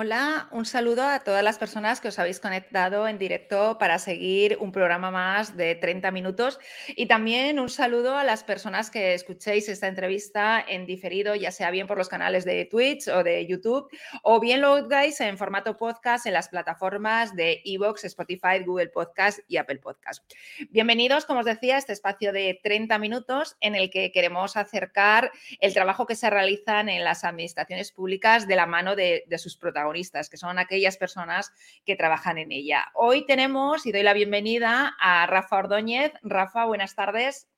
Hola, un saludo a todas las personas que os habéis conectado en directo para seguir un programa más de 30 minutos y también un saludo a las personas que escuchéis esta entrevista en diferido, ya sea bien por los canales de Twitch o de YouTube o bien lo hagáis en formato podcast en las plataformas de Evox, Spotify, Google Podcast y Apple Podcast. Bienvenidos, como os decía, a este espacio de 30 minutos en el que queremos acercar el trabajo que se realizan en las administraciones públicas de la mano de sus protagonistas que son aquellas personas que trabajan en ella. Hoy tenemos y doy la bienvenida a Rafa Ordóñez. Rafa, buenas tardes.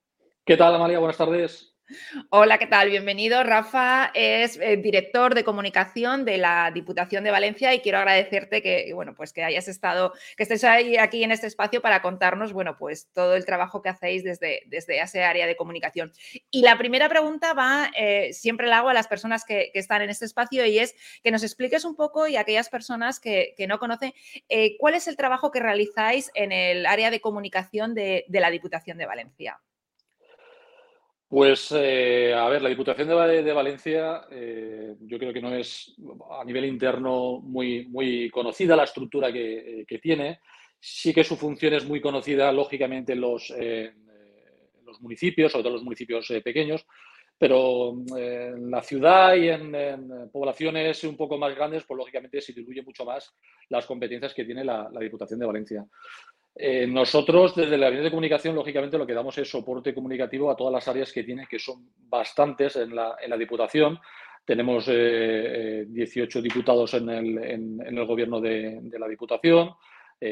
¿Qué tal, Amalia? Buenas tardes. Hola, ¿qué tal? Bienvenido. Rafa es eh, director de comunicación de la Diputación de Valencia y quiero agradecerte que, bueno, pues que hayas estado, que estés ahí, aquí en este espacio para contarnos, bueno, pues todo el trabajo que hacéis desde, desde ese área de comunicación. Y la primera pregunta va, eh, siempre la hago a las personas que, están en este espacio y es que nos expliques un poco y a aquellas personas que, no conocen, eh, cuál es el trabajo que realizáis en el área de comunicación de la Diputación de Valencia. Pues, eh, a ver, la Diputación de, Valencia eh, yo creo que no es a nivel interno muy, muy conocida la estructura que, tiene. Sí que su función es muy conocida, lógicamente, en los, los municipios, sobre todo los municipios eh, pequeños, pero en la ciudad y en, poblaciones un poco más grandes, pues lógicamente se diluye mucho más las competencias que tiene la Diputación de Valencia. Eh, nosotros, desde la línea de comunicación, lógicamente lo que damos es soporte comunicativo a todas las áreas que tiene, que son bastantes en la, Diputación. Tenemos 18 eh, eh, diputados en el, gobierno de, la Diputación,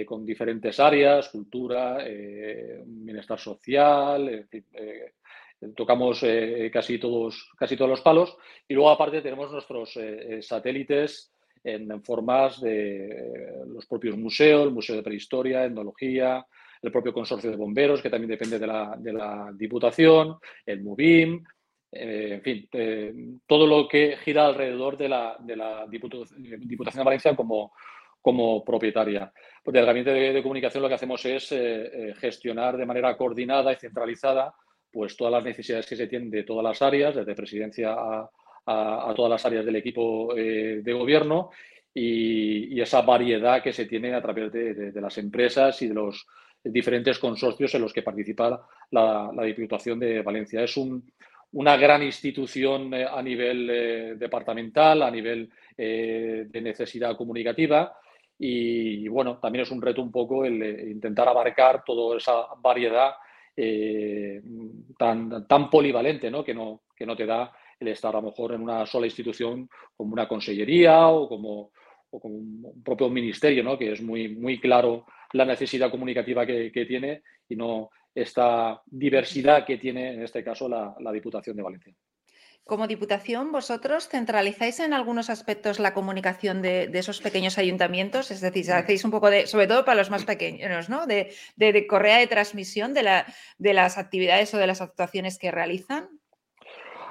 con diferentes áreas, cultura, bienestar social, tocamos casi, todos, casi todos los palos. Y luego, aparte, tenemos nuestros satélites en, formas de los propios museos, el Museo de Prehistoria, Etnología, el propio Consorcio de Bomberos, que también depende de la, de la Diputación, el MUBIM, eh, en fin, eh, todo lo que gira alrededor de la, de la Diputación, de Valencia como, como propietaria. Pues el gabinete de, comunicación lo que hacemos es eh, gestionar de manera coordinada y centralizada pues todas las necesidades que se tienen de todas las áreas, desde presidencia a, a, todas las áreas del equipo eh, de gobierno y, esa variedad que se tiene a través de, las empresas y de los diferentes consorcios en los que participa la, Diputación de Valencia. Es una gran institución eh, a nivel eh, departamental, a nivel de necesidad comunicativa y, bueno, también es un reto un poco el intentar abarcar toda esa variedad tan, tan polivalente ¿no? Que, no, que no te da el estar a lo mejor en una sola institución como una consellería o como, un propio ministerio, ¿no? que es muy, muy claro la necesidad comunicativa que, tiene y no esta diversidad que tiene en este caso la, Diputación de Valencia. Como Diputación, ¿vosotros centralizáis en algunos aspectos la comunicación de, esos pequeños ayuntamientos? Es decir, hacéis un poco de, sobre todo para los más pequeños, ¿no? De, de correa de transmisión de, la, de las actividades o de las actuaciones que realizan.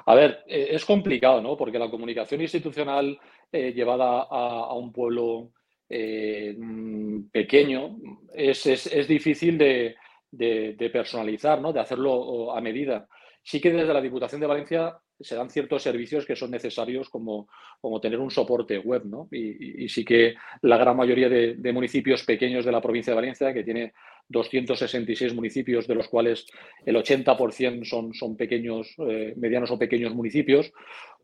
A ver, eh, es complicado, ¿no? Porque la comunicación institucional eh, llevada a, un pueblo eh, mm, pequeño es, difícil de, personalizar, ¿no? De hacerlo a medida. Sí que desde la Diputación de Valencia se dan ciertos servicios que son necesarios como, como tener un soporte web, ¿no? Y, sí que la gran mayoría de, municipios pequeños de la provincia de Valencia, que tiene 266 municipios, de los cuales el 80% son, son pequeños, eh, medianos o pequeños municipios,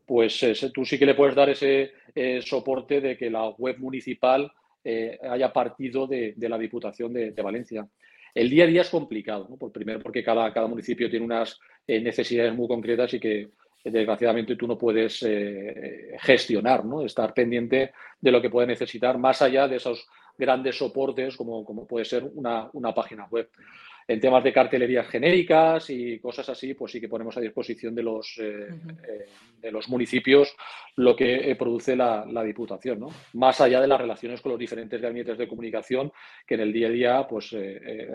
pues eh, tú sí que le puedes dar ese eh, soporte de que la web municipal haya partido de, la Diputación de, Valencia. El día a día es complicado, ¿no? Por, primero porque cada, cada municipio tiene unas necesidades muy concretas y que desgraciadamente tú no puedes gestionar, ¿no? estar pendiente de lo que puede necesitar más allá de esos grandes soportes como, como puede ser una, una, página web. En temas de cartelerías genéricas y cosas así, pues sí que ponemos a disposición de los, eh, eh, de los municipios lo que eh, produce la, la, Diputación, ¿no? Más allá de las relaciones con los diferentes gabinetes de comunicación, que en el día a día, pues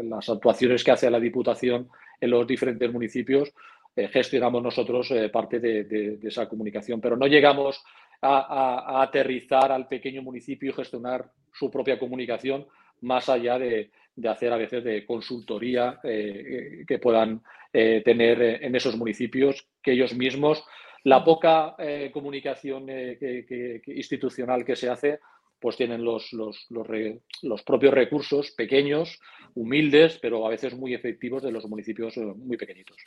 las actuaciones que hace la Diputación en los diferentes municipios, gestionamos nosotros parte de, de, de, esa comunicación, pero no llegamos a, aterrizar al pequeño municipio y gestionar su propia comunicación más allá de, hacer a veces de consultoría eh, que puedan eh, tener en esos municipios que ellos mismos, la poca eh, comunicación institucional que se hace, pues tienen los, los, los, propios recursos pequeños, humildes, pero a veces muy efectivos de los municipios eh, muy pequeñitos.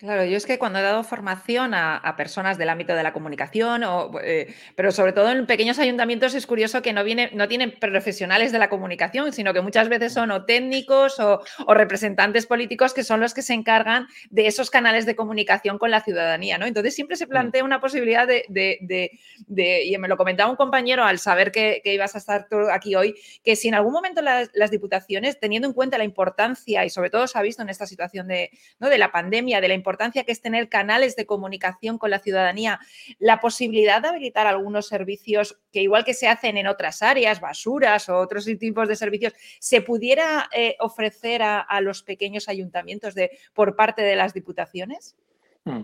Claro, yo es que cuando he dado formación a, personas del ámbito de la comunicación, o, eh, pero sobre todo en pequeños ayuntamientos es curioso que no, viene, no tienen profesionales de la comunicación, sino que muchas veces son o técnicos o, representantes políticos que son los que se encargan de esos canales de comunicación con la ciudadanía. ¿no? Entonces siempre se mm. plantea una posibilidad de, y me lo comentaba un compañero al saber que, ibas a estar aquí hoy, que si en algún momento las, diputaciones, teniendo en cuenta la importancia, y sobre todo se ha visto en esta situación de, ¿no? de la pandemia, de la importancia, importancia que es tener canales de comunicación con la ciudadanía, la posibilidad de habilitar algunos servicios que igual que se hacen en otras áreas, basuras o otros tipos de servicios, se pudiera eh, ofrecer a, los pequeños ayuntamientos de, por parte de las diputaciones? Mm.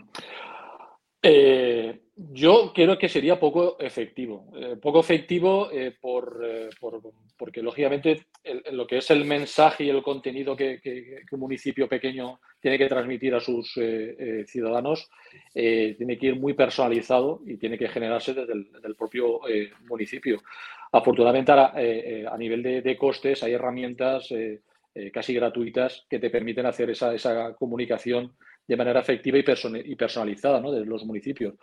Eh, yo creo que sería poco efectivo. Eh, poco efectivo eh, por, porque, lógicamente, lo que es el mensaje y el contenido que, un municipio pequeño tiene que transmitir a sus ciudadanos tiene que ir muy personalizado y tiene que generarse desde el, propio municipio. Afortunadamente, a, nivel de, costes, hay herramientas casi gratuitas que te permiten hacer esa, esa comunicación de manera efectiva y, personalizada ¿no? de los municipios.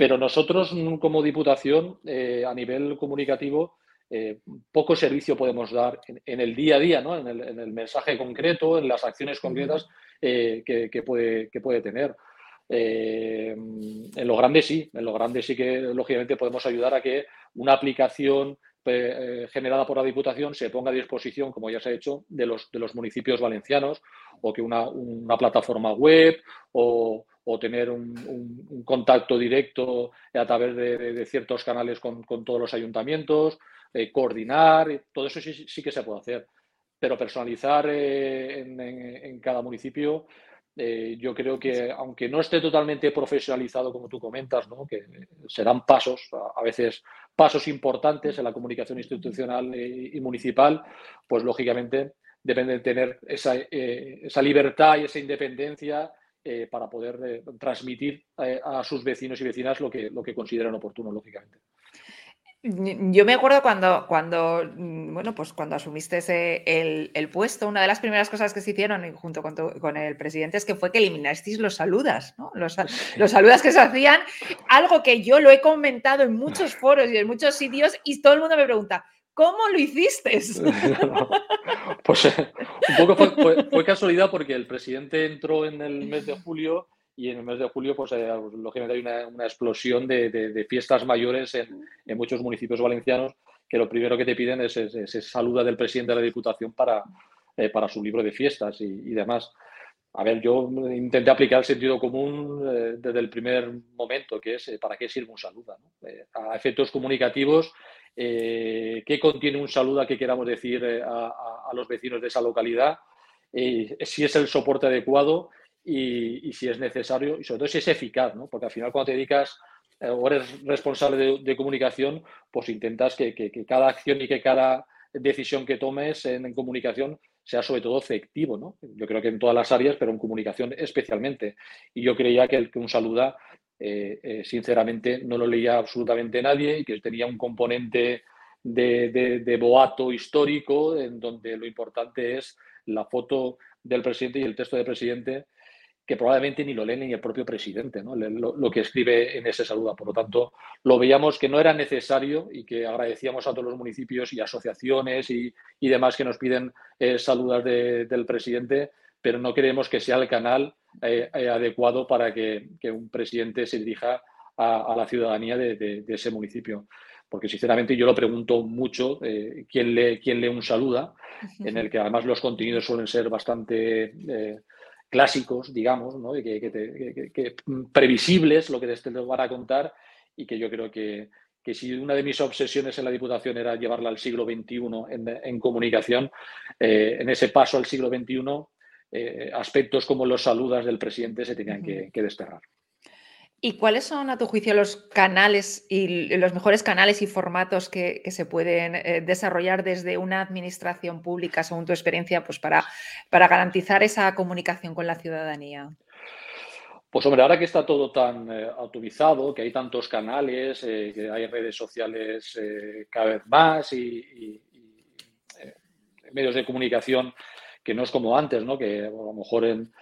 Pero nosotros, como Diputación, eh, a nivel comunicativo, eh, poco servicio podemos dar en, el día a día, ¿no? en, el, mensaje concreto, en las acciones concretas eh, que, puede, que puede tener. en lo grande sí, en lo grande sí que lógicamente podemos ayudar a que una aplicación generada por la Diputación se ponga a disposición, como ya se ha hecho, de los, de los municipios valencianos, o que una, plataforma web o, tener un, contacto directo a través de, ciertos canales con, todos los ayuntamientos, eh, coordinar, todo eso sí, que se puede hacer. Pero personalizar eh, en, cada municipio yo creo que, aunque no esté totalmente profesionalizado, como tú comentas, que serán pasos, a, veces pasos importantes en la comunicación institucional y, municipal, pues lógicamente deben de tener esa, eh, libertad y esa independencia eh, para poder eh, transmitir a sus vecinos y vecinas lo que, lo que consideran oportuno, lógicamente. Yo me acuerdo cuando, cuando, mm, bueno, pues cuando asumiste el, puesto, una de las primeras cosas que se hicieron junto con, el presidente es que fue que eliminasteis los saludas, ¿no? Los, los, saludas que se hacían, algo que yo lo he comentado en muchos foros y en muchos sitios y todo el mundo me pregunta, ¿cómo lo hiciste? pues un poco fue casualidad porque el presidente entró en el mes de julio y en el mes de julio, pues eh, lógicamente hay una, explosión de, fiestas mayores en, muchos municipios valencianos que lo primero que te piden es, esa saluda del presidente de la Diputación para, eh, para su libro de fiestas y, demás. A ver, yo intenté aplicar el sentido común eh, desde el primer momento, que es ¿para qué sirve un saluda? a efectos comunicativos, ¿qué contiene un saluda que queramos decir a, a, los vecinos de esa localidad? si es el soporte adecuado y, si es necesario y sobre todo si es eficaz, ¿no? porque al final cuando te dedicas eh, o eres responsable de, comunicación, pues intentas que, cada acción y que cada decisión que tomes en, comunicación sea sobre todo efectivo. ¿no? Yo creo que en todas las áreas, pero en comunicación especialmente. Y yo creía que, que un saluda, eh, eh, sinceramente, no lo leía absolutamente nadie y que tenía un componente de, de boato histórico en donde lo importante es la foto del presidente y el texto del presidente que probablemente ni lo lee ni el propio presidente, ¿no? lo, que escribe en ese saludo. Por lo tanto, lo veíamos que no era necesario y que agradecíamos a todos los municipios y asociaciones y, demás que nos piden eh, saludas del presidente, pero no creemos que sea el canal eh, eh, adecuado para que, un presidente se dirija a, la ciudadanía de, ese municipio. Porque sinceramente yo lo pregunto mucho, ¿quién, lee, quién lee un saluda? En el que además los contenidos suelen ser bastante clásicos, digamos, ¿no? que, previsibles lo que te van a contar y que yo creo que, si una de mis obsesiones en la Diputación era llevarla al siglo XXI en, comunicación, eh, en ese paso al siglo XXI, eh, aspectos como los saludas del presidente se tenían que, que desterrar. ¿Y cuáles son, a tu juicio, los canales y los mejores canales y formatos que, se pueden eh, desarrollar desde una administración pública, según tu experiencia, pues para, para garantizar esa comunicación con la ciudadanía? Pues hombre, ahora que está todo tan eh, autorizado, que hay tantos canales, eh, que hay redes sociales cada vez más y, medios de comunicación que no es como antes, ¿no? que a lo mejor en,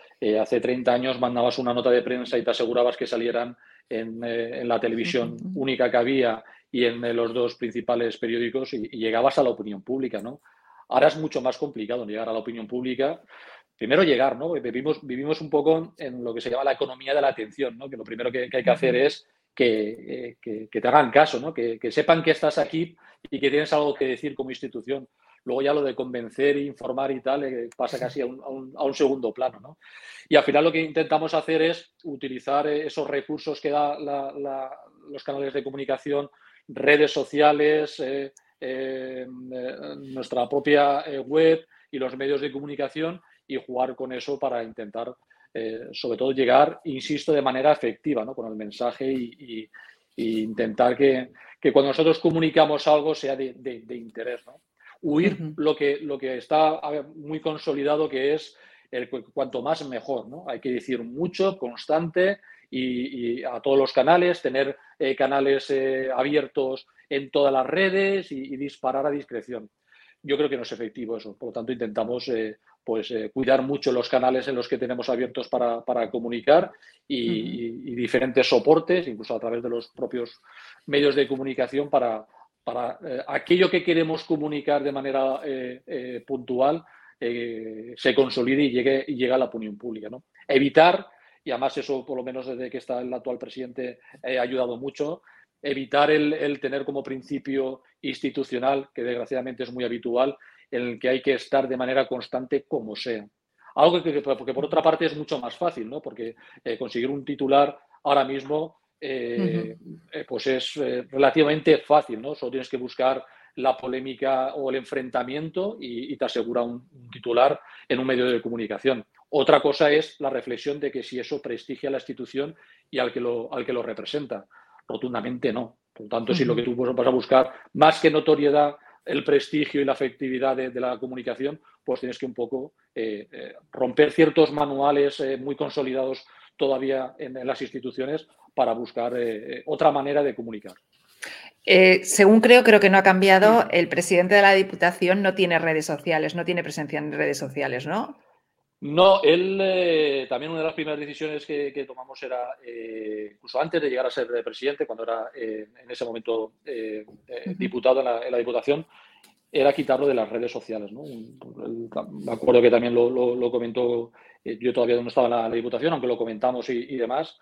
hace 30 años mandabas una nota de prensa y te asegurabas que salieran en, la televisión única que había y en los dos principales periódicos y, y, llegabas a la opinión pública. ¿no? Ahora es mucho más complicado llegar a la opinión pública primero llegar, ¿no? Vivimos, vivimos un poco en lo que se llama la economía de la atención, ¿no? Que lo primero que, hay que hacer es que, te hagan caso, ¿no? Que, sepan que estás aquí y que tienes algo que decir como institución. Luego ya lo de convencer, informar y tal eh, pasa casi a un, segundo plano, ¿no? Y al final lo que intentamos hacer es utilizar eh, esos recursos que da los canales de comunicación, redes sociales, eh, nuestra propia web y los medios de comunicación y jugar con eso para intentar, sobre todo, llegar, insisto, de manera efectiva, ¿no? con el mensaje y, intentar que, cuando nosotros comunicamos algo sea de, interés. ¿no? Huir lo, que, lo que está muy consolidado, que es el, cuanto más mejor. ¿no? Hay que decir mucho, constante y, a todos los canales, tener eh, canales eh, abiertos en todas las redes y, disparar a discreción. Yo creo que no es efectivo eso. Por lo tanto, intentamos pues eh, cuidar mucho los canales en los que tenemos abiertos para, comunicar y, diferentes soportes, incluso a través de los propios medios de comunicación para, para eh, aquello que queremos comunicar de manera eh, puntual se consolide y llegue, llegue a la opinión pública. ¿no? Evitar, y además eso por lo menos desde que está el actual presidente ha ayudado mucho, evitar el tener como principio institucional, que desgraciadamente es muy habitual, en el que hay que estar de manera constante como sea. Algo que, por otra parte es mucho más fácil, ¿no? Porque eh, conseguir un titular ahora mismo eh, eh, pues es relativamente fácil, ¿no? Solo tienes que buscar la polémica o el enfrentamiento y, te asegura un, titular en un medio de comunicación. Otra cosa es la reflexión de que si eso prestigia a la institución y al que lo, al que lo representa. Rotundamente no. Por lo tanto, si lo que tú vas a buscar, más que notoriedad el prestigio y la efectividad de, la comunicación, pues tienes que un poco eh, eh, romper ciertos manuales eh, muy consolidados todavía en, las instituciones para buscar otra manera de comunicar. según creo, creo que no ha cambiado, el presidente de la Diputación no tiene redes sociales, no tiene presencia en redes sociales, ¿no? No, él eh, también una de las primeras decisiones que, tomamos era, eh, incluso antes de llegar a ser presidente, cuando era eh, en ese momento diputado en la, Diputación, era quitarlo de las redes sociales. ¿no? me acuerdo que también lo, comentó, yo todavía no estaba en la, Diputación, aunque lo comentamos y, demás,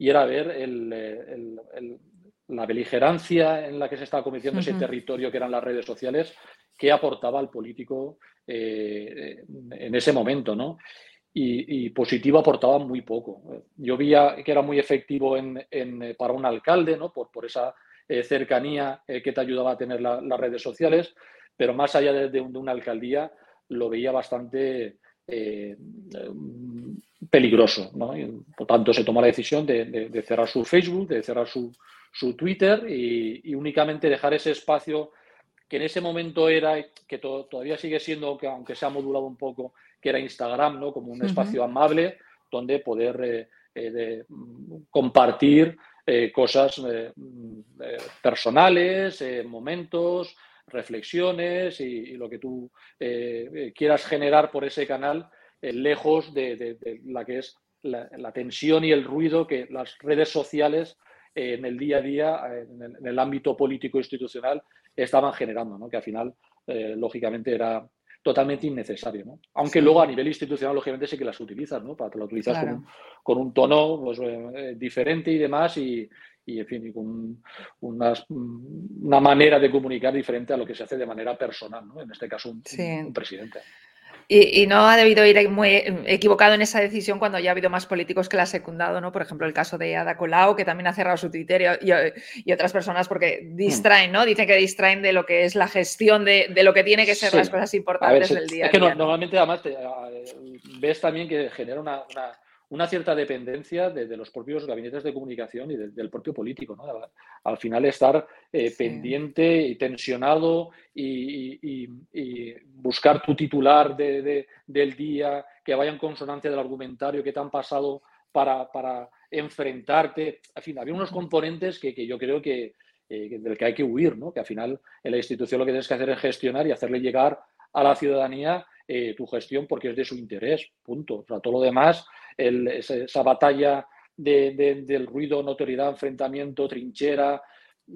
y era ver la beligerancia en la que se estaba cometiendo ese territorio que eran las redes sociales, que aportaba al político eh, en ese momento, ¿no? Y, positivo aportaba muy poco. Yo veía que era muy efectivo en, para un alcalde, ¿no? Por, por esa eh, cercanía eh, que te ayudaba a tener las redes sociales, pero más allá de, una alcaldía lo veía bastante peligroso. ¿no? por tanto, se tomó la decisión de, cerrar su Facebook, de cerrar su, su Twitter y, únicamente dejar ese espacio que en ese momento era, que todavía sigue siendo, que aunque se ha modulado un poco, que era Instagram, ¿no? Como un espacio amable donde poder eh, eh, mm, compartir eh, cosas mm, personales, momentos, reflexiones y, lo que tú quieras generar por ese canal, lejos de, la que es la, tensión y el ruido que las redes sociales en el día a día, en el ámbito político institucional, estaban generando, ¿no? que al final, eh, lógicamente, era totalmente innecesario. ¿no? Aunque luego a nivel institucional, lógicamente, sí que las utilizas, ¿no? Para, te las utilizas con, un, tono pues, eh, diferente y demás y, y en fin, con una manera de comunicar diferente a lo que se hace de manera personal, ¿no? En este caso, un presidente. Y, no ha debido ir muy equivocado en esa decisión cuando ya ha habido más políticos que la ha secundado, ¿no? Por ejemplo, el caso de Ada Colau, que también ha cerrado su Twitter y, otras personas porque distraen, ¿no? Dicen que distraen de lo que es la gestión de, lo que tiene que ser las cosas importantes del día. Es que normalmente además eh, ves también que genera una una cierta dependencia de, los propios gabinetes de comunicación y del propio político. ¿no? Al, final estar eh, pendiente y tensionado y, buscar tu titular del día que vaya en consonancia del argumentario que te han pasado para, enfrentarte. En fin, había unos componentes que, yo creo que, eh, del que hay que huir, ¿no? que al final en la institución lo que tienes que hacer es gestionar y hacerle llegar a la ciudadanía eh, tu gestión porque es de su interés, punto. O sea, todo lo demás, esa, batalla del ruido, notoriedad, enfrentamiento, trinchera,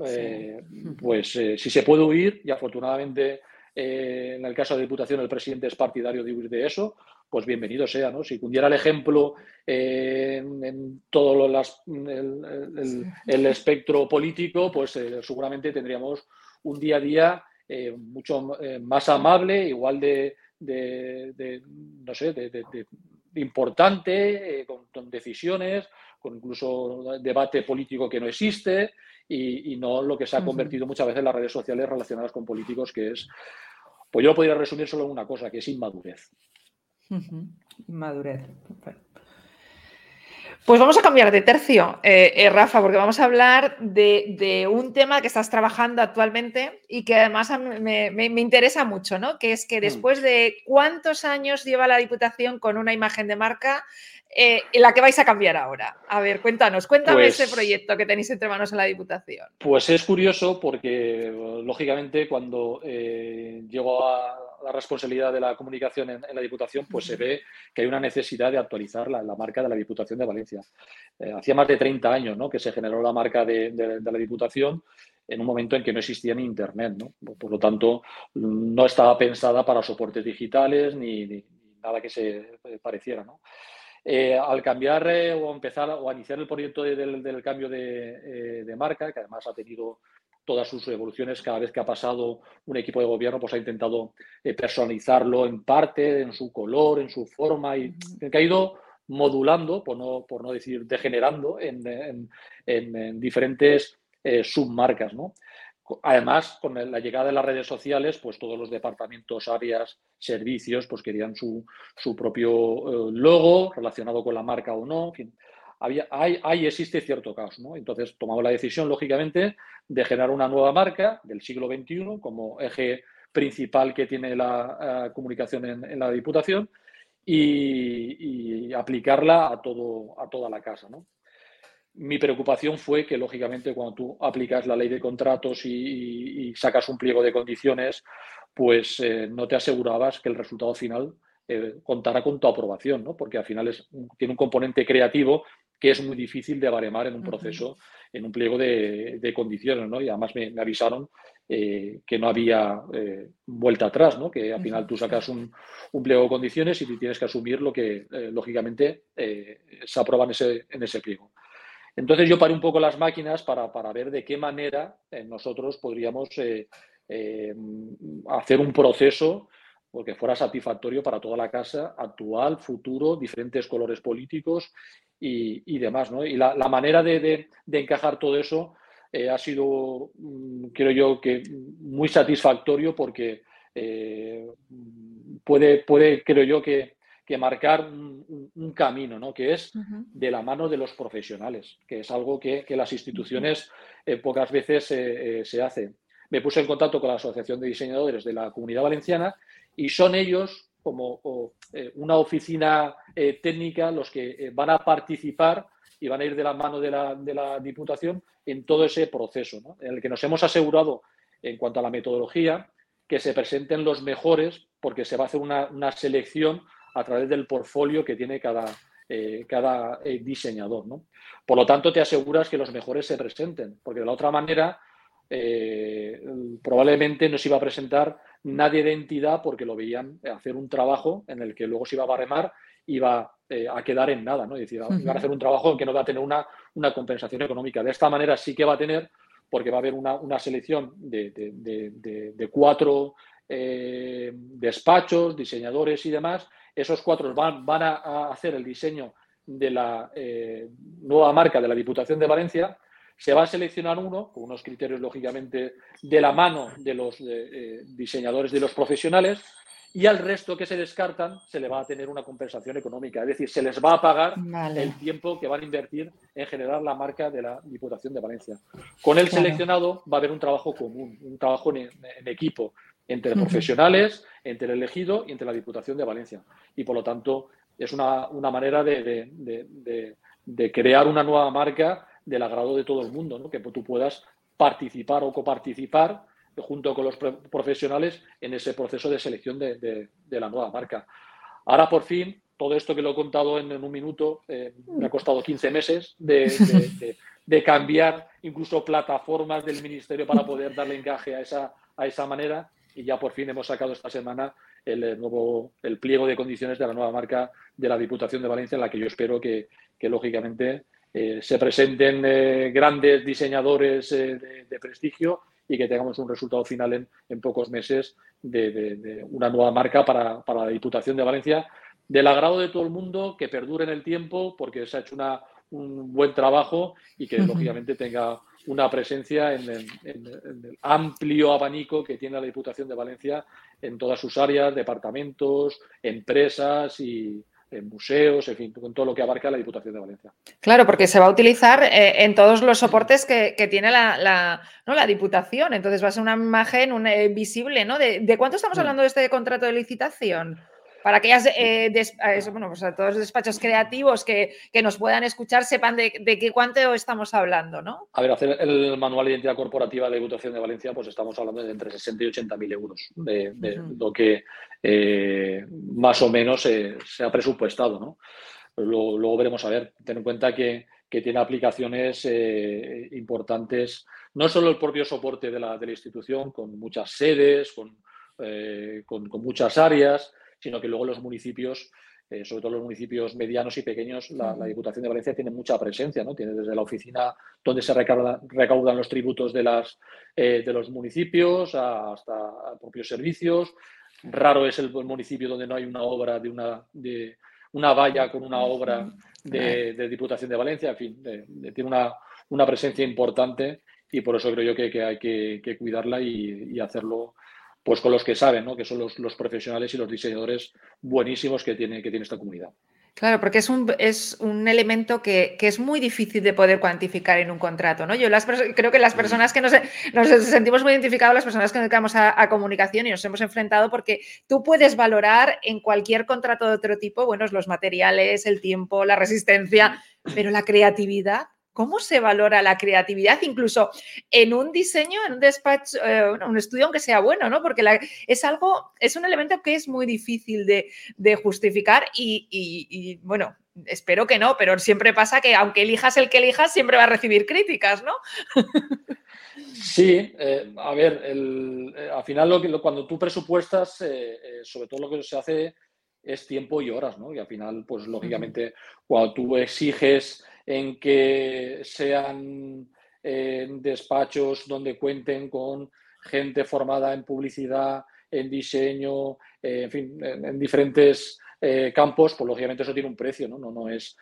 eh, pues si se puede huir, y afortunadamente en el caso de Diputación el presidente es partidario de huir de eso, pues bienvenido sea, ¿no? Si cundiera el ejemplo en, todo el, espectro político, pues eh, seguramente tendríamos un día a día eh, mucho eh, más amable, igual de, no sé, de, importante, con, decisiones, con incluso debate político que no existe y, no lo que se ha convertido muchas veces en las redes sociales relacionadas con políticos, que es, pues yo lo podría resumir solo en una cosa, que es inmadurez. Inmadurez. Pues vamos a cambiar de tercio, eh, eh, Rafa, porque vamos a hablar de, un tema que estás trabajando actualmente y que además me, interesa mucho, ¿no? Que es que mm. después de cuántos años lleva la Diputación con una imagen de marca eh, en la que vais a cambiar ahora. A ver, cuéntanos, cuéntame ese pues proyecto que tenéis entre manos en la Diputación. Pues es curioso porque, lógicamente, cuando llego a la responsabilidad de la comunicación en, la Diputación, pues se ve que hay una necesidad de actualizar la, marca de la Diputación de Valencia. Eh, hacía más de 30 años ¿no? que se generó la marca de, la Diputación en un momento en que no existía ni Internet. Por lo tanto, no estaba pensada para soportes digitales ni, nada que se pareciera. Eh, al cambiar eh, o empezar o iniciar el proyecto del, cambio de, marca, que además ha tenido todas sus evoluciones cada vez que ha pasado un equipo de gobierno, pues ha intentado eh, personalizarlo en parte, en su color, en su forma, y que ha ido modulando, por no, por no decir degenerando, en, diferentes eh, submarcas. Además, con la llegada de las redes sociales, pues todos los departamentos, áreas, servicios, pues querían su, propio eh, logo relacionado con la marca o no. había, hay, existe cierto caos. ¿no? Entonces tomamos la decisión, lógicamente, de generar una nueva marca del siglo XXI como eje principal que tiene la eh, comunicación en, la Diputación y, aplicarla a, todo, a toda la casa. Mi preocupación fue que, lógicamente, cuando tú aplicas la ley de contratos y, sacas un pliego de condiciones, pues eh, no te asegurabas que el resultado final eh, contara con tu aprobación, ¿no? porque al final es, tiene un componente creativo que es muy difícil de baremar en un proceso, en un pliego de, condiciones, ¿no? Y además me, avisaron eh, que no había eh, vuelta atrás, ¿no? Que al final tú sacas un, pliego de condiciones y tienes que asumir lo que, eh, lógicamente, se aprueba en ese, en ese pliego. Entonces yo paré un poco las máquinas para, para ver de qué manera nosotros podríamos hacer un proceso porque fuera satisfactorio para toda la casa, actual, futuro, diferentes colores políticos y, demás. ¿no? Y la, manera de, encajar todo eso eh, ha sido, mm, creo yo, que muy satisfactorio porque eh, puede, puede, creo yo, que, marcar un, camino, ¿no? que es de la mano de los profesionales, que es algo que, las instituciones eh, pocas veces se hacen. Me puse en contacto con la Asociación de Diseñadores de la Comunidad Valenciana y son ellos como eh, una oficina eh, técnica los que eh, van a participar y van a ir de la mano de la, Diputación en todo ese proceso, en el que nos hemos asegurado en cuanto a la metodología que se presenten los mejores porque se va a hacer una, selección a través del portfolio que tiene cada, cada diseñador. Por lo tanto, te aseguras que los mejores se presenten, porque de la otra manera probablemente no se iba a presentar nadie de entidad porque lo veían hacer un trabajo en el que luego se iba a barremar y iba eh, a quedar en nada, ¿no? Es decir, iban a hacer un trabajo en que no va a tener una, una, compensación económica. De esta manera sí que va a tener, porque va a haber una, selección de, cuatro eh, despachos, diseñadores y demás. Esos cuatro van, van a, hacer el diseño de la eh, nueva marca de la Diputación de Valencia se va a seleccionar uno, con unos criterios lógicamente de la mano de los eh, diseñadores de los profesionales, y al resto que se descartan se le va a tener una compensación económica. Es decir, se les va a pagar el tiempo que van a invertir en generar la marca de la Diputación de Valencia. Con el seleccionado va a haber un trabajo común, un trabajo en, equipo entre profesionales, entre el elegido y entre la Diputación de Valencia. Y por lo tanto, es una, manera de, crear una nueva marca del agrado de todo el mundo, ¿no? que tú puedas participar o coparticipar junto con los profesionales en ese proceso de selección de, la nueva marca. Ahora, por fin, todo esto que lo he contado en, un minuto, eh, me ha costado 15 meses de, cambiar incluso plataformas del ministerio para poder darle encaje a esa, a esa manera y ya por fin hemos sacado esta semana el nuevo el pliego de condiciones de la nueva marca de la Diputación de Valencia en la que yo espero que, lógicamente eh, se presenten eh, grandes diseñadores de, prestigio y que tengamos un resultado final en, pocos meses de, una nueva marca para, la Diputación de Valencia, del agrado de todo el mundo, que perdure en el tiempo, porque se ha hecho una, un buen trabajo y que lógicamente tenga una presencia en el, amplio abanico que tiene la Diputación de Valencia en todas sus áreas, departamentos, empresas y, en museos, en fin, con todo lo que abarca la Diputación de Valencia. Claro, porque se va a utilizar eh, en todos los soportes que, tiene la, ¿no? la, Diputación. Entonces va a ser una imagen eh, visible, ¿no? ¿De, ¿De, cuánto estamos mm. hablando de este contrato de licitación? Para aquellas, eh, bueno, pues a todos los despachos creativos que, nos puedan escuchar sepan de, qué cuánto estamos hablando, ¿no? A ver, hacer el manual de identidad corporativa de Diputación de Valencia, pues estamos hablando de entre 60 y 80 mil euros, de, lo que eh, más o menos se ha presupuestado, ¿no? Luego, veremos a ver, ten en cuenta que, tiene aplicaciones eh, importantes, no solo el propio soporte de la, de la institución, con muchas sedes, con, con, con muchas áreas, sino que luego los municipios, eh, sobre todo los municipios medianos y pequeños, la, Diputación de Valencia tiene mucha presencia, ¿no? Tiene desde la oficina donde se recaudan, los tributos de, las, eh, de los municipios hasta propios servicios. Raro es el, municipio donde no hay una obra de una, de una valla con una obra de, Diputación de Valencia. En fin, tiene una, presencia importante y por eso creo yo que, hay que, cuidarla y hacerlo pues con los que saben, ¿no? que son los, profesionales y los diseñadores buenísimos que tiene, que tiene esta comunidad. Claro, porque es un, es un elemento que, es muy difícil de poder cuantificar en un contrato, ¿no? Yo las, creo que las personas que nos, nos sentimos muy identificados, las personas que nos dedicamos a, comunicación y nos hemos enfrentado, porque tú puedes valorar en cualquier contrato de otro tipo, bueno, los materiales, el tiempo, la resistencia, pero la creatividad ¿Cómo se valora la creatividad incluso en un diseño, en un despacho, eh, un estudio, aunque sea bueno, ¿no? Porque es algo, es un elemento que es muy difícil de, justificar y, bueno, espero que no, pero siempre pasa que aunque elijas el que elijas, siempre va a recibir críticas, ¿no? Sí, eh, a ver, eh, al final lo cuando tú presupuestas, sobre todo lo que se hace es tiempo y horas, ¿no? Y al final, pues lógicamente, cuando tú exiges en que sean eh, despachos donde cuenten con gente formada en publicidad, en diseño, eh, en fin, en, diferentes eh, campos, pues lógicamente eso tiene un precio, ¿no? No, no es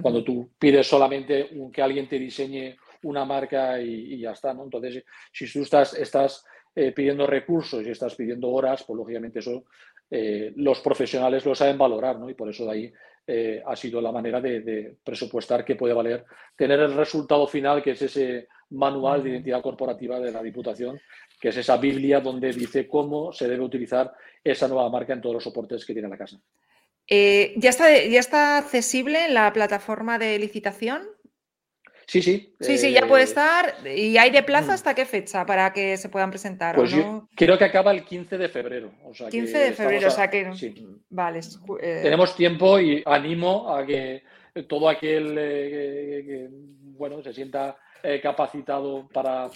cuando tú pides solamente que alguien te diseñe una marca y, ya está, ¿no? Entonces, si tú estás, estás pidiendo recursos y estás pidiendo horas, pues lógicamente eso los profesionales lo saben valorar, ¿no? Y por eso de ahí eh, ha sido la manera de, presupuestar que puede valer tener el resultado final, que es ese manual de identidad corporativa de la Diputación, que es esa Biblia donde dice cómo se debe utilizar esa nueva marca en todos los soportes que tiene la casa. Eh, ¿ya, está, ¿Ya está accesible la plataforma de licitación? Sí, sí. Sí, sí, ya puede eh, estar. ¿Y hay de plazo mm. hasta qué fecha para que se puedan presentar? Pues creo que acaba el 15 de febrero. 15 de febrero, o sea que. Vale. Eh, Tenemos tiempo y animo a que todo aquel eh, que, bueno, se sienta capacitado para,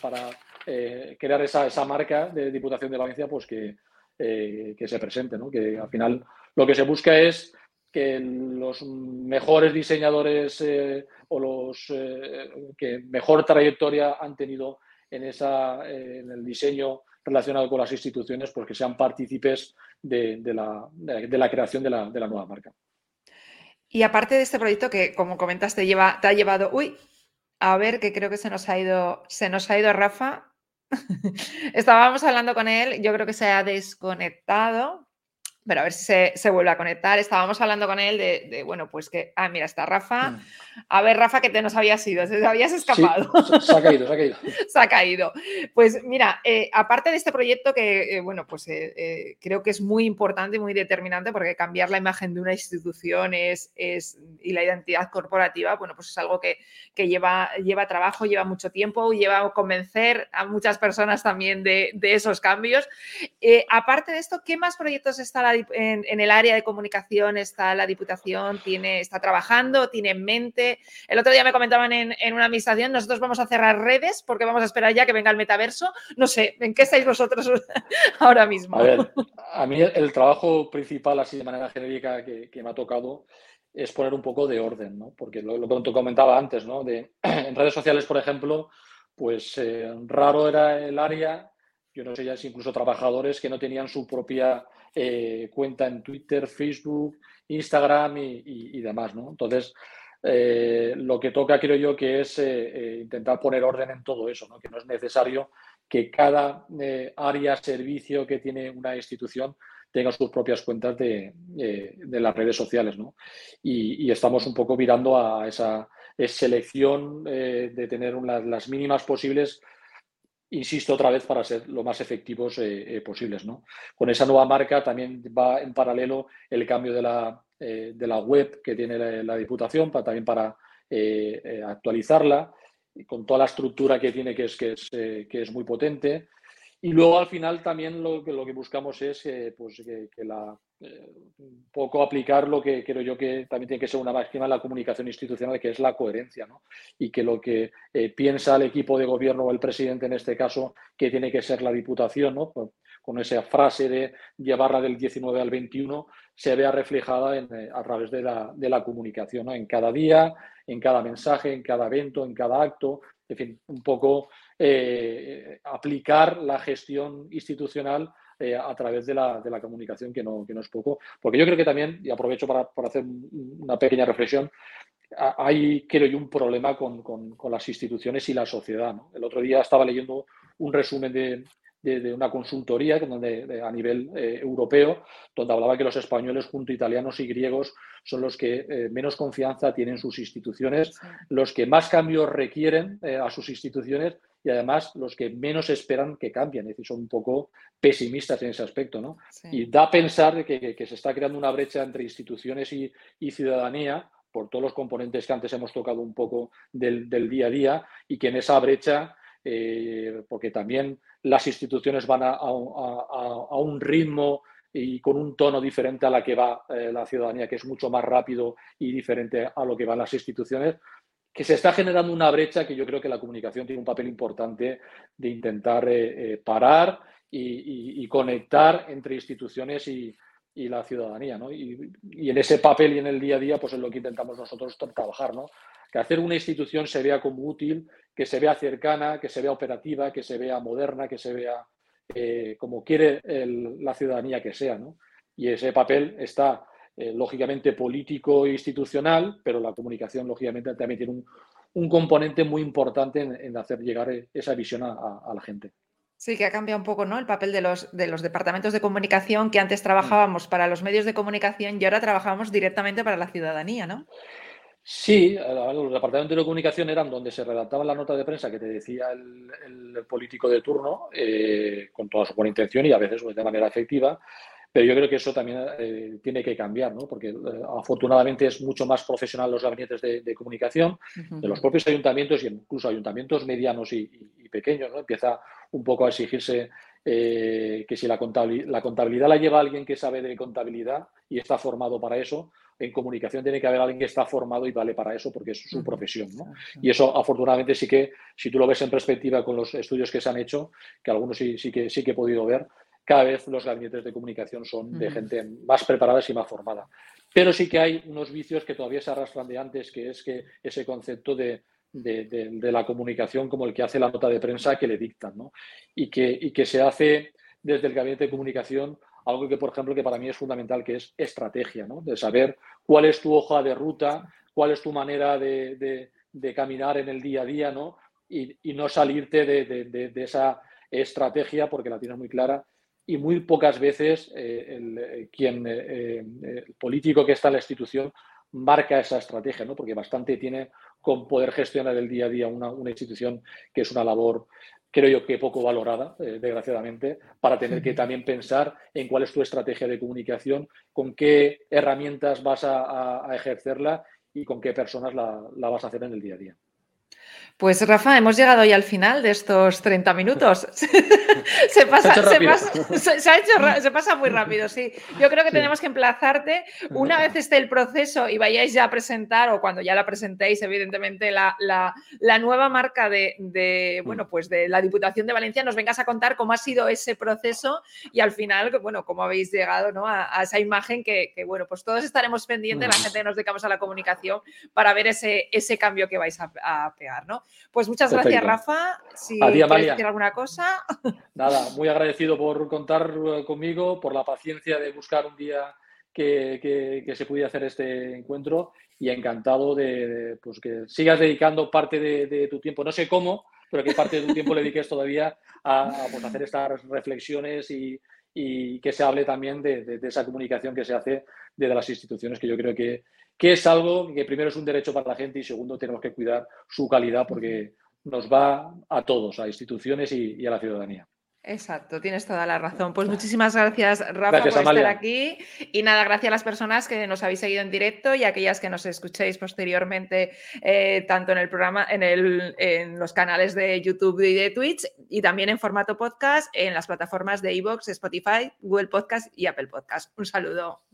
crear esa, esa, marca de Diputación de Valencia, pues que, que se presente, ¿no? Que al final lo que se busca es que los mejores diseñadores eh, o los eh, que mejor trayectoria han tenido en, esa, en el diseño relacionado con las instituciones, porque sean partícipes de, la, de, la, creación de la, de la, nueva marca. Y aparte de este proyecto que, como comentaste, lleva, te ha llevado, uy, a ver, que creo que se nos ha ido, se nos ha ido Rafa. Estábamos hablando con él, yo creo que se ha desconectado, pero a ver si se, vuelve a conectar. Estábamos hablando con él de, bueno, pues que, ah, mira, está Rafa. Mm. A ver, Rafa, que te nos habías ido, te habías escapado. se ha caído, se ha caído. se ha caído. Pues mira, eh, aparte de este proyecto que, eh, bueno, pues eh, creo que es muy importante y muy determinante porque cambiar la imagen de una institución es, es y la identidad corporativa, bueno, pues es algo que, lleva, lleva trabajo, lleva mucho tiempo, lleva convencer a muchas personas también de, de esos cambios. aparte de esto, ¿qué más proyectos está en, el área de comunicación está la Diputación, tiene, está trabajando, tiene en mente. El otro día me comentaban en, una administración, nosotros vamos a cerrar redes porque vamos a esperar ya que venga el metaverso. No sé, ¿en qué estáis vosotros ahora mismo? A ver, a mí el, trabajo principal, así de manera genérica, que, me ha tocado es poner un poco de orden, ¿no? Porque lo, lo que comentaba antes, ¿no? De, en redes sociales, por ejemplo, pues eh, raro era el área, yo no sé ya si incluso trabajadores que no tenían su propia eh, cuenta en Twitter, Facebook, Instagram y, demás, ¿no? Entonces, eh, lo que toca, creo yo, que es eh, intentar poner orden en todo eso, ¿no? Que no es necesario que cada área, servicio que tiene una institución tenga sus propias cuentas de, las redes sociales, ¿no? Y, estamos un poco mirando a esa selección de tener las mínimas posibles insisto otra vez, para ser lo más efectivos eh, eh, posibles. ¿no? Con esa nueva marca también va en paralelo el cambio de la, eh, de la web que tiene la, Diputación, para, también para actualizarla, con toda la estructura que tiene, que es, que es, que es muy potente. Y luego al final también lo que, lo que buscamos es pues, que, la, un poco aplicar lo que creo yo que también tiene que ser una máxima en la comunicación institucional, que es la coherencia, ¿no? Y que lo que eh, piensa el equipo de gobierno o el presidente en este caso, que tiene que ser la Diputación, ¿no? Con esa frase de llevarla del 19 al 21, se vea reflejada eh, a través de la, de la comunicación. En cada día, en cada mensaje, en cada evento, en cada acto, en fin, un poco eh, aplicar la gestión institucional eh, a través de la, de la, comunicación, que no, que no es poco. Porque yo creo que también, y aprovecho para, para hacer una pequeña reflexión, hay, creo yo, un problema con, con, las instituciones y la sociedad. El otro día estaba leyendo un resumen de, de, una consultoría donde, a nivel eh, europeo, donde hablaba que los españoles junto a italianos y griegos son los que eh, menos confianza tienen sus instituciones, los que más cambios requieren a sus instituciones y además los que menos esperan que cambien, es decir, son un poco pesimistas en ese aspecto. ¿no? Y da a pensar que, que, se está creando una brecha entre instituciones y, y, ciudadanía por todos los componentes que antes hemos tocado un poco del, del día a día y que en esa brecha, eh, porque también las instituciones van a, a, un ritmo y con un tono diferente a la que va eh, la ciudadanía, que es mucho más rápido y diferente a lo que van las instituciones, que se está generando una brecha que yo creo que la comunicación tiene un papel importante de intentar eh, parar y, conectar entre instituciones y, la ciudadanía. ¿no? Y, en ese papel y en el día a día, pues es lo que intentamos nosotros trabajar. ¿no? Que hacer una institución se vea como útil, que se vea cercana, que se vea operativa, que se vea moderna, que se vea eh, como quiere la ciudadanía que sea. ¿no? Y ese papel está eh, lógicamente político e institucional, pero la comunicación, lógicamente, también tiene un, componente muy importante en, hacer llegar e, esa visión a, la gente. Sí, que ha cambiado un poco ¿no? el papel de los, de los departamentos de comunicación, que antes trabajábamos para los medios de comunicación y ahora trabajamos directamente para la ciudadanía, ¿no? Sí, los departamentos de comunicación eran donde se redactaba la nota de prensa que te decía el, político de turno, eh, con toda su buena intención y a veces pues, de manera efectiva, pero yo creo que eso también eh, tiene que cambiar, ¿no? porque eh, afortunadamente es mucho más profesional los gabinetes de, comunicación de los propios ayuntamientos y incluso ayuntamientos medianos y, pequeños. ¿no? Empieza un poco a exigirse eh, que si la contabilidad, la contabilidad la lleva alguien que sabe de contabilidad y está formado para eso, en comunicación tiene que haber alguien que está formado y vale para eso porque es su profesión. ¿no? Y eso afortunadamente sí que, si tú lo ves en perspectiva con los estudios que se han hecho, que algunos sí, sí, que, sí que he podido ver, cada vez los gabinetes de comunicación son de gente más preparada y más formada. Pero sí que hay unos vicios que todavía se arrastran de antes, que es que ese concepto de, la comunicación como el que hace la nota de prensa que le dictan, ¿no? Y que, y que se hace desde el gabinete de comunicación algo que, por ejemplo, que para mí es fundamental, que es estrategia, ¿no? De saber cuál es tu hoja de ruta, cuál es tu manera de, caminar en el día a día, ¿no? Y, y no salirte de, esa estrategia porque la tienes muy clara y muy pocas veces el, quien, el político que está en la institución marca esa estrategia, ¿no? porque bastante tiene con poder gestionar el día a día una, una institución que es una labor creo yo que poco valorada, eh, desgraciadamente, para tener que también pensar en cuál es tu estrategia de comunicación, con qué herramientas vas a, ejercerla y con qué personas la, la vas a hacer en el día a día. Pues Rafa, hemos llegado ya al final de estos 30 minutos. se, pasa, se, pasa muy rápido, sí. Yo creo que tenemos que emplazarte. Una vez esté el proceso y vayáis ya a presentar, o cuando ya la presentéis, evidentemente, la, nueva marca de, bueno, pues de la Diputación de Valencia, nos vengas a contar cómo ha sido ese proceso y al final, bueno, cómo habéis llegado a, esa imagen que, bueno, pues todos estaremos pendientes, la gente que nos dedicamos a la comunicación, para ver ese, ese cambio que vais a, a pegar, ¿no? Pues muchas gracias, Rafa. Si quieres decir alguna cosa. Nada, muy agradecido por contar eh, conmigo, por la paciencia de buscar un día que, se pudiera hacer este encuentro y encantado de, pues, que sigas dedicando parte de, tu tiempo, no sé cómo, pero que parte de tu tiempo le dediques todavía a, pues, hacer estas reflexiones y, que se hable también de, esa comunicación que se hace desde las instituciones, que yo creo que, que es algo que primero es un derecho para la gente y segundo tenemos que cuidar su calidad porque nos va a todos, a instituciones y, a la ciudadanía. Exacto, tienes toda la razón. Pues muchísimas gracias, Rafa, por estar aquí. Y nada, gracias a las personas que nos habéis seguido en directo y a aquellas que nos escuchéis posteriormente, eh, tanto en el programa, en, el, en, los canales de YouTube y de Twitch, y también en formato podcast en las plataformas de iVoox, Spotify, Google Podcast y Apple Podcast. Un saludo.